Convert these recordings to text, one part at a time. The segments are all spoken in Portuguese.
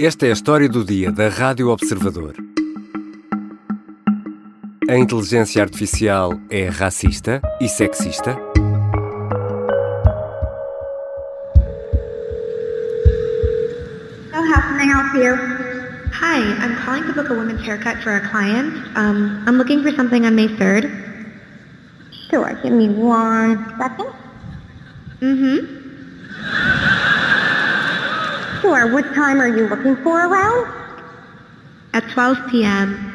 Esta é a história do dia da Rádio Observador. A inteligência artificial é racista e sexista? So how can I help you? Hi, I'm calling to book a women's haircut for a client. Um, I'm looking for something on May 3rd. Sure, give me one second. Mm-hmm. Sure, what time are you looking for around? At 12 p.m.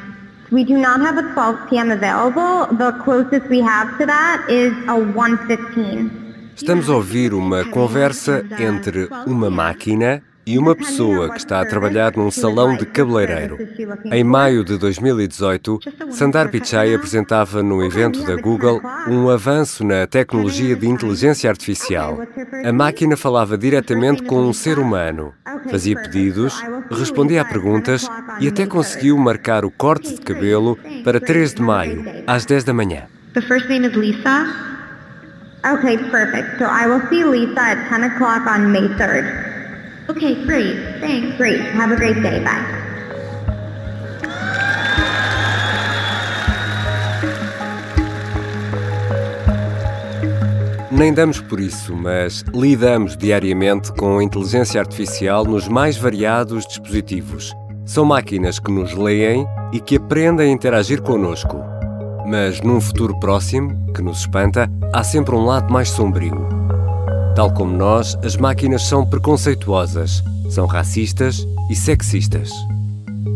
We do not have a 12 p.m. available. The closest we have to that is a 1.15. Estamos a ouvir uma conversa entre uma máquina e uma pessoa que está a trabalhar num salão de cabeleireiro. Em maio de 2018, Sundar Pichai apresentava no evento da Google um avanço na tecnologia de inteligência artificial. A máquina falava diretamente com um ser humano, fazia pedidos, respondia a perguntas e até conseguiu marcar o corte de cabelo para 3 de maio, às 10 da manhã. The first name is Lisa. Okay, perfect. So I will see Lisa at 10 o'clock on May 3rd. Okay, great. Thanks. Great. Have a great day. Bye. Nem damos por isso, mas lidamos diariamente com a inteligência artificial nos mais variados dispositivos. São máquinas que nos leem e que aprendem a interagir connosco. Mas num futuro próximo, que nos espanta, há sempre um lado mais sombrio. Tal como nós, as máquinas são preconceituosas, são racistas e sexistas.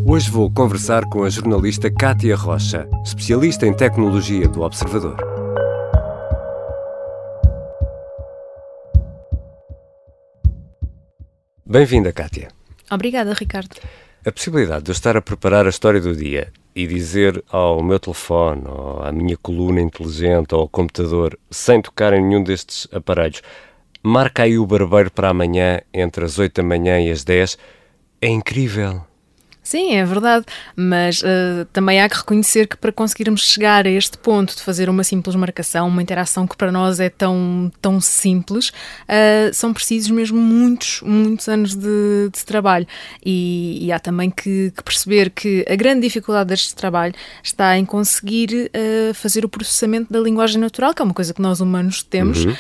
Hoje vou conversar com a jornalista Kátia Rocha, especialista em tecnologia do Observador. Bem-vinda, Kátia. Obrigada, Ricardo. A possibilidade de eu estar a preparar a história do dia e dizer ao meu telefone, ou à minha coluna inteligente, ou ao computador, sem tocar em nenhum destes aparelhos, marca aí o barbeiro para amanhã entre as 8 da manhã e as 10, é incrível. Sim, é verdade, mas uh, também há que reconhecer que para conseguirmos chegar a este ponto de fazer uma simples marcação, uma interação que para nós é tão, tão simples, uh, são precisos mesmo muitos, muitos anos de, de trabalho. E, e, há também que, que, perceber que a grande dificuldade deste trabalho está em conseguir uh, fazer o processamento da linguagem natural, que é uma coisa que nós humanos temos, uhum.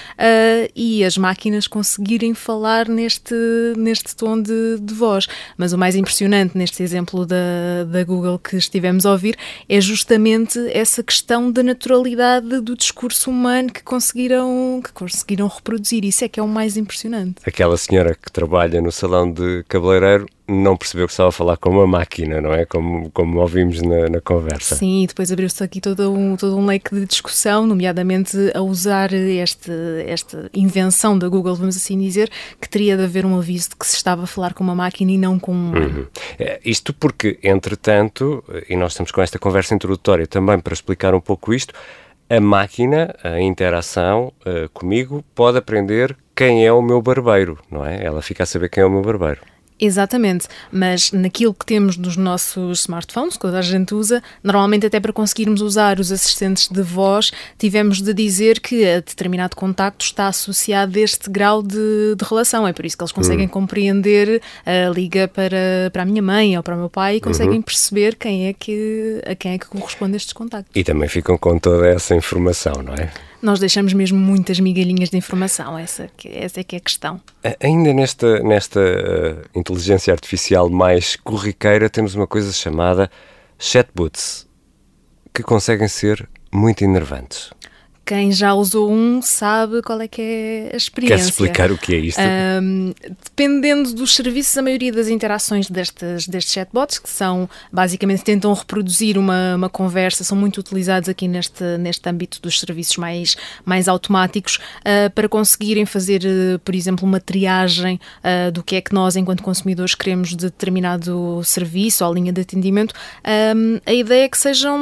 e as máquinas conseguirem falar neste, neste tom de, de voz. Mas o mais impressionante neste exemplo exemplo da, da Google que estivemos a ouvir, é justamente essa questão da naturalidade do discurso humano que conseguiram, que conseguiram reproduzir. Isso é que é o mais impressionante. Aquela senhora que trabalha no salão de cabeleireiro não percebeu que estava a falar com uma máquina, não é? Como, como ouvimos na, na conversa. Sim, e depois abriu-se aqui todo um, todo um leque de discussão, nomeadamente a usar este, esta invenção da Google, vamos assim dizer, que teria de haver um aviso de que se estava a falar com uma máquina e não com um uhum. é, Isto porque, entretanto, e nós estamos com esta conversa introdutória também para explicar um pouco isto, a máquina, a interação uh, comigo, pode aprender quem é o meu barbeiro, não é? Ela fica a saber quem é o meu barbeiro. Exatamente, mas naquilo que temos nos nossos smartphones, toda a gente usa, normalmente até para conseguirmos usar os assistentes de voz, tivemos de dizer que a determinado contacto está associado a este grau de, de relação. É por isso que eles conseguem uhum. compreender a liga para, para a minha mãe ou para o meu pai e conseguem uhum. perceber quem é que, a quem é que corresponde estes contactos. E também ficam com toda essa informação, não é? Nós deixamos mesmo muitas migalhinhas de informação, essa, essa é que é a questão. Ainda nesta, nesta uh, inteligência artificial mais corriqueira, temos uma coisa chamada chatbots, que conseguem ser muito enervantes quem já usou um sabe qual é que é a experiência. Queres explicar o que é isto? Um, dependendo dos serviços, a maioria das interações destes, destes chatbots, que são basicamente tentam reproduzir uma, uma conversa, são muito utilizados aqui neste, neste âmbito dos serviços mais, mais automáticos uh, para conseguirem fazer, uh, por exemplo, uma triagem uh, do que é que nós, enquanto consumidores, queremos de determinado serviço ou linha de atendimento. Um, a ideia é que sejam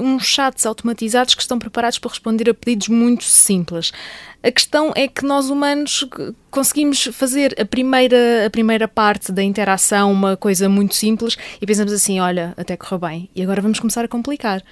uns chats automatizados que estão preparados para responder a pedidos muito simples. A questão é que nós humanos conseguimos fazer a primeira, a primeira parte da interação uma coisa muito simples e pensamos assim: olha, até correu bem, e agora vamos começar a complicar.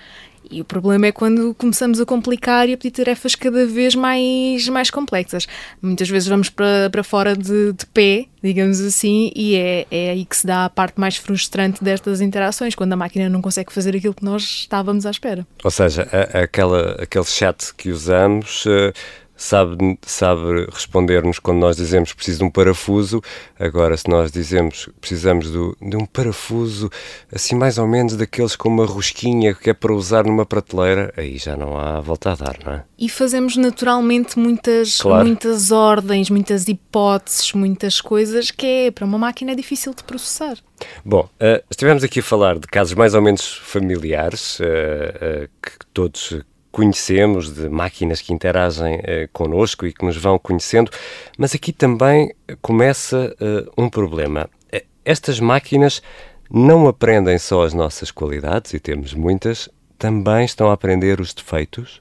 E o problema é quando começamos a complicar e a pedir tarefas cada vez mais, mais complexas. Muitas vezes vamos para, para fora de, de pé, digamos assim, e é, é aí que se dá a parte mais frustrante destas interações, quando a máquina não consegue fazer aquilo que nós estávamos à espera. Ou seja, a, aquela, aquele chat que usamos. Uh sabe, sabe responder-nos quando nós dizemos preciso de um parafuso. Agora, se nós dizemos precisamos do, de um parafuso, assim mais ou menos daqueles com uma rosquinha que é para usar numa prateleira, aí já não há volta a dar, não é? E fazemos naturalmente muitas, claro. muitas ordens, muitas hipóteses, muitas coisas que é, para uma máquina é difícil de processar. Bom, uh, estivemos aqui a falar de casos mais ou menos familiares, uh, uh, que todos conhecemos, de máquinas que interagem eh, connosco e que nos vão conhecendo, mas aqui também começa eh, um problema. Eh, estas máquinas não aprendem só as nossas qualidades, e temos muitas, também estão a aprender os defeitos?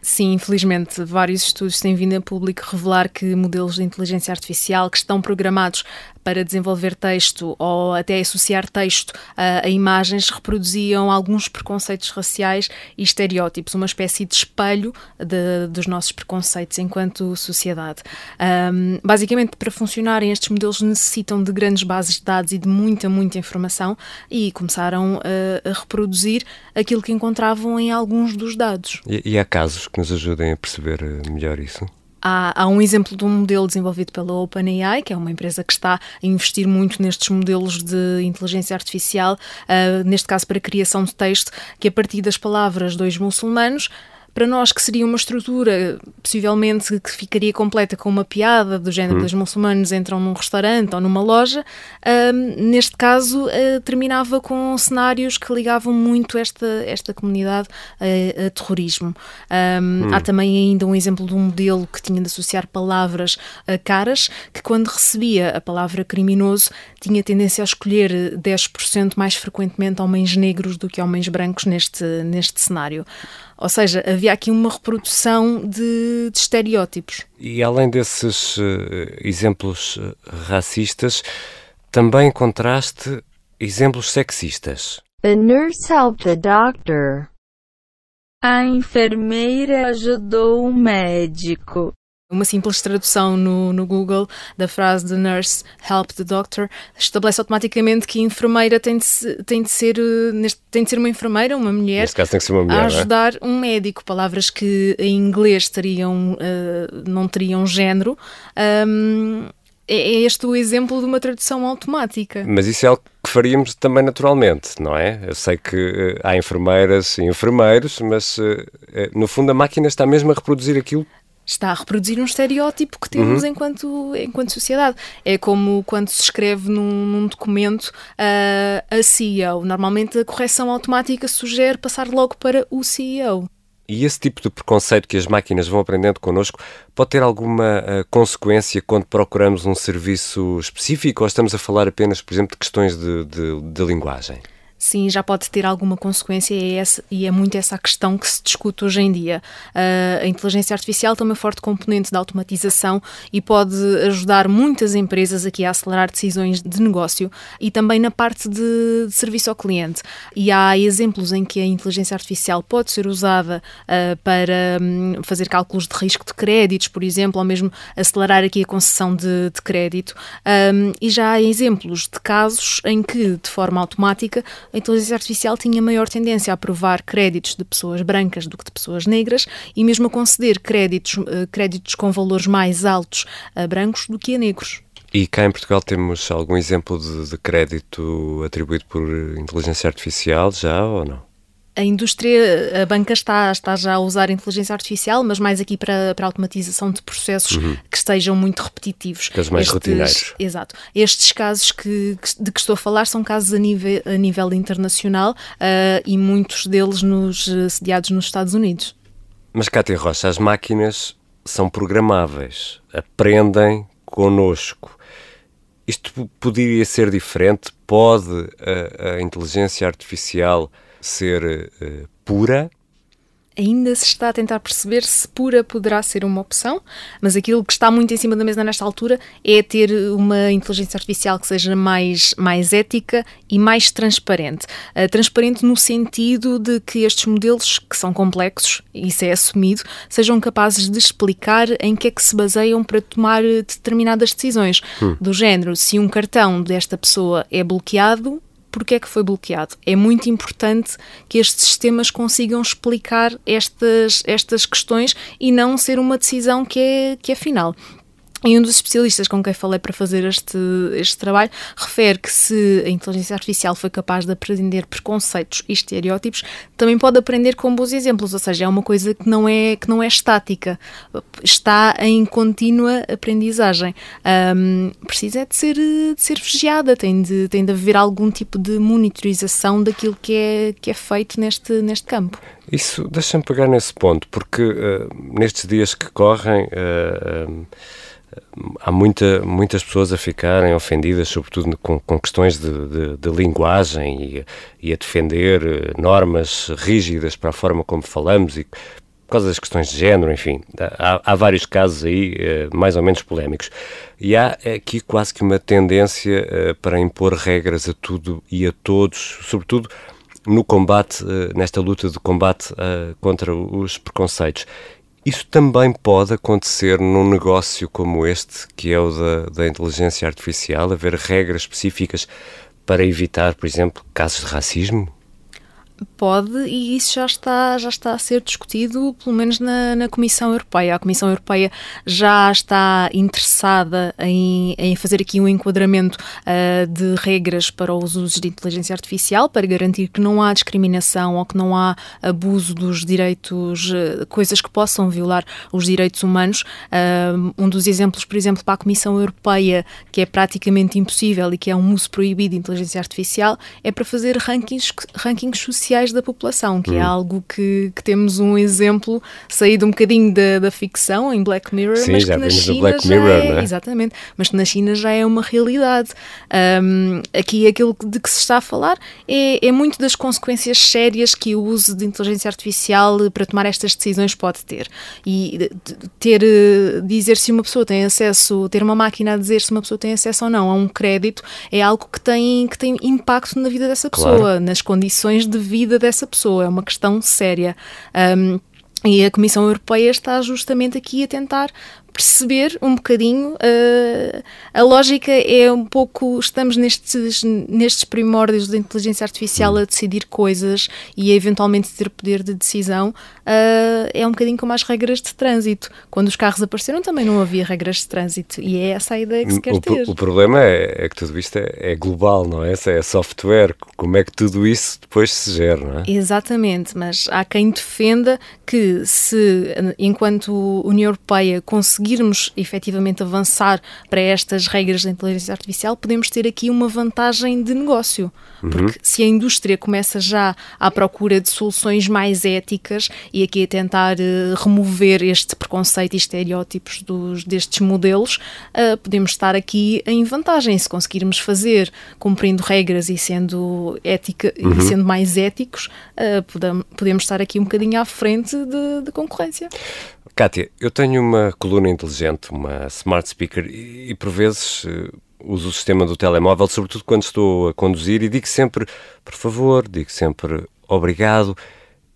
Sim, infelizmente, vários estudos têm vindo a público revelar que modelos de inteligência artificial que estão programados para desenvolver texto ou até associar texto a, a, imagens reproduziam alguns preconceitos raciais e estereótipos, uma espécie de espelho de, dos nossos preconceitos enquanto sociedade. Um, basicamente, para funcionarem, estes modelos necessitam de grandes bases de dados e de muita, muita informação e começaram a, a reproduzir aquilo que encontravam em alguns dos dados. E, e há casos que nos ajudem a perceber melhor isso? Há, há, um exemplo de um modelo desenvolvido pela OpenAI, que é uma empresa que está a investir muito nestes modelos de inteligência artificial, uh, neste caso para a criação de texto, que a partir das palavras dois muçulmanos para nós que seria uma estrutura possivelmente que ficaria completa com uma piada do género hum. dos muçulmanos entram num restaurante ou numa loja, um, neste caso uh, terminava com cenários que ligavam muito esta, esta comunidade a, a terrorismo. Um, hum. Há também ainda um exemplo de um modelo que tinha de associar palavras a caras, que quando recebia a palavra criminoso tinha tendência a escolher 10% mais frequentemente homens negros do que homens brancos neste, neste cenário. Ou seja, havia aqui uma reprodução de, de estereótipos. E além desses uh, exemplos uh, racistas, também encontraste exemplos sexistas. A nurse helped the doctor. A enfermeira ajudou o médico. Uma simples tradução no, no Google da frase The nurse help the doctor estabelece automaticamente que a enfermeira tem de, tem de, ser, eh, tem de ser uma enfermeira, uma mulher, caso tem que ser uma mulher, a é? ajudar é? um médico. Palavras que em inglês teriam, uh, não teriam género. Um, é, é este o exemplo de uma tradução automática. Mas isso é algo que faríamos também naturalmente, não é? Eu sei que uh, há enfermeiras e enfermeiros, mas uh, no fundo a máquina está mesmo a reproduzir aquilo está a reproduzir um estereótipo que temos uhum. enquanto, enquanto sociedade. É como quando se escreve num, num documento uh, a CEO. Normalmente a correção automática sugere passar logo para o CEO. E esse tipo de preconceito que as máquinas vão aprendendo connosco pode ter alguma uh, consequência quando procuramos um serviço específico ou estamos a falar apenas, por exemplo, de questões de, de, de linguagem? Sim, já pode ter alguma consequência e é, essa, e é muito essa a questão que se discute hoje em dia. Uh, a inteligência artificial tem uma forte componente de automatização e pode ajudar muitas empresas aqui a acelerar decisões de negócio e também na parte de, de serviço ao cliente. E há exemplos em que a inteligência artificial pode ser usada uh, para um, fazer cálculos de risco de créditos, por exemplo, ou mesmo acelerar aqui a concessão de, de crédito. Um, e já há exemplos de casos em que, de forma automática, a inteligência artificial tinha maior tendência a aprovar créditos de pessoas brancas do que de pessoas negras e mesmo a conceder créditos, eh, créditos com valores mais altos a brancos do que a negros. E cá em Portugal temos algum exemplo de, de crédito atribuído por inteligência artificial já ou não? A indústria, a banca está, está já a usar inteligência artificial, mas mais aqui para, para a automatização de processos uhum. que estejam muito repetitivos. Casos mais rotineiros. Exato. Estes casos que, de que estou a falar são casos a nível, a nível internacional uh, e muitos deles nos, sediados nos Estados Unidos. Mas, Cátia Rocha, as máquinas são programáveis, aprendem connosco. Isto poderia ser diferente? Pode a, a inteligência artificial ser uh, pura? ainda se está a tentar perceber se pura poderá ser uma opção, mas aquilo que está muito em cima da mesa nesta altura é ter uma inteligência artificial que seja mais, mais ética e mais transparente. Uh, transparente no sentido de que estes modelos, que são complexos, isso é assumido, sejam capazes de explicar em que é que se baseiam para tomar determinadas decisões. Hum. Do género, se um cartão desta pessoa é bloqueado, porque é que foi bloqueado. É muito importante que estes sistemas consigam explicar estas, estas questões e não ser uma decisão que é, que é final. E um dos especialistas com quem falei para fazer este, este trabalho refere que se a inteligência artificial foi capaz de aprender preconceitos e estereótipos, também pode aprender com bons exemplos, ou seja, é uma coisa que não é, que não é estática, está em contínua aprendizagem. Um, precisa é de ser, de ser vigiada, tem de, tem de haver algum tipo de monitorização daquilo que é, que é feito neste, neste campo. Isso, deixa-me pegar nesse ponto, porque uh, nestes dias que correm. Uh, uh, há muita, muitas pessoas a ficarem ofendidas, sobretudo com, com questões de, de, de linguagem e, e, a defender eh, normas rígidas para a forma como falamos e por causa das questões de género, enfim, há, há vários casos aí eh, mais ou menos polémicos. E há aqui quase que uma tendência eh, para impor regras a tudo e a todos, sobretudo no combate, nesta luta de combate contra os preconceitos. Isso também pode acontecer num negócio como este, que é o da, da inteligência artificial, haver regras específicas para evitar, por exemplo, casos de racismo? Pode, e isso já está, já está a ser discutido, pelo menos na, na Comissão Europeia. A Comissão Europeia já está interessada em, em fazer aqui um enquadramento uh, de regras para os usos de inteligência artificial, para garantir que não há discriminação ou que não há abuso dos direitos, uh, coisas que possam violar os direitos humanos. Uh, um dos exemplos, por exemplo, para a Comissão Europeia, que é praticamente impossível e que é um uso proibido de inteligência artificial, é para fazer rankings, rankings sociais sociais da população, que é hum. é algo que, que, temos um exemplo saído um bocadinho da, da ficção em Black Mirror, Sim, mas que na China Black já Mirror, é, né? exatamente, mas que na China já é uma realidade. Um, aqui aquilo de que se está a falar é, é muito das consequências sérias que o uso de inteligência artificial para tomar estas decisões pode ter. E ter eh, dizer se uma pessoa tem acesso, ter uma máquina a dizer se uma pessoa tem acesso ou não a um crédito é algo que tem, que tem impacto na vida dessa pessoa, claro. nas condições de vida vida dessa pessoa, é uma questão séria. Um, e a Comissão Europeia está justamente aqui a tentar perceber um bocadinho. Uh, a lógica é um pouco. Estamos nestes, nestes primórdios da inteligência artificial a decidir coisas e a eventualmente ter poder de decisão. Uh, é um bocadinho como as regras de trânsito. Quando os carros apareceram também não havia regras de trânsito e é essa a ideia que se quer o, ter. O problema é, é, que tudo isto é, é, global, não é? É software. Como é que tudo isso depois se gera, não é? Exatamente, mas há quem defenda que se, enquanto União Europeia conseguir conseguirmos efetivamente avançar para estas regras da inteligência artificial, podemos ter aqui uma vantagem de negócio. Uhum. Porque se a indústria começa já à procura de soluções mais éticas e aqui a tentar uh, remover este preconceito e estereótipos dos, destes modelos, uh, podemos estar aqui em vantagem. Se conseguirmos fazer cumprindo regras e sendo, ética, uhum. e sendo mais éticos, uh, podemos estar aqui um bocadinho à frente de, de concorrência. Kátia, eu tenho uma coluna inteligente, uma smart speaker, e, e por vezes uh, uso o sistema do telemóvel, sobretudo quando estou a conduzir, e digo sempre, por favor, digo sempre obrigado.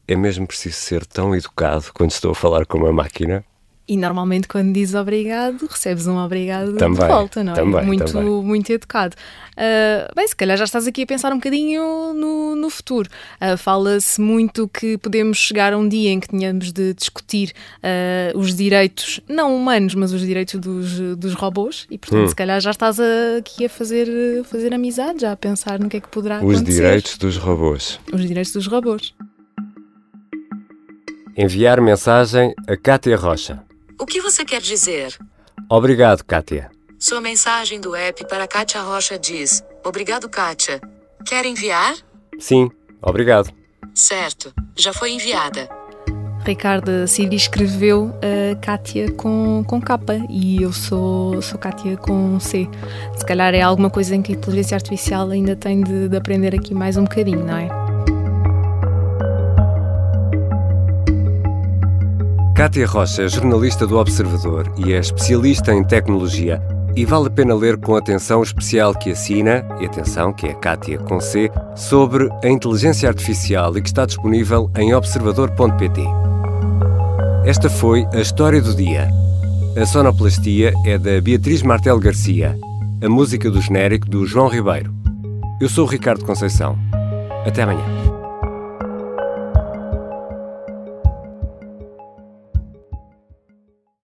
É mesmo preciso ser tão educado quando estou a falar com uma máquina? E normalmente quando dizes obrigado, recebes um obrigado também, de volta, não é? Também, muito, também. muito educado. Uh, bem, se calhar já estás aqui a pensar um bocadinho no, no futuro. Uh, Fala-se muito que podemos chegar a um dia em que tenhamos de discutir uh, os direitos, não humanos, mas os direitos dos, dos robôs, e portanto, hum. se calhar já estás a, aqui a fazer, fazer amizade, já a pensar no que é que poderá os acontecer. Os direitos dos robôs. Os direitos dos robôs. Enviar mensagem a Cátia Rocha. O que você quer dizer? Obrigado, Kátia. Sua mensagem do app para Kátia Rocha diz: Obrigado, Kátia. Quer enviar? Sim, obrigado. Certo, já foi enviada. Ricardo Cid escreveu a Kátia com, com capa e eu sou, sou Kátia com C. Se calhar é alguma coisa em que a inteligência artificial ainda tem de, de aprender aqui mais um bocadinho, não é? Cátia Rocha é jornalista do Observador e é especialista em tecnologia e vale a pena ler com atenção o especial que assina, e atenção, que é Cátia com C, sobre a inteligência artificial e que está disponível em observador.pt. Esta foi a história do dia. A sonoplastia é da Beatriz Martel Garcia, a música do genérico do João Ribeiro. Eu sou o Ricardo Conceição. Até amanhã.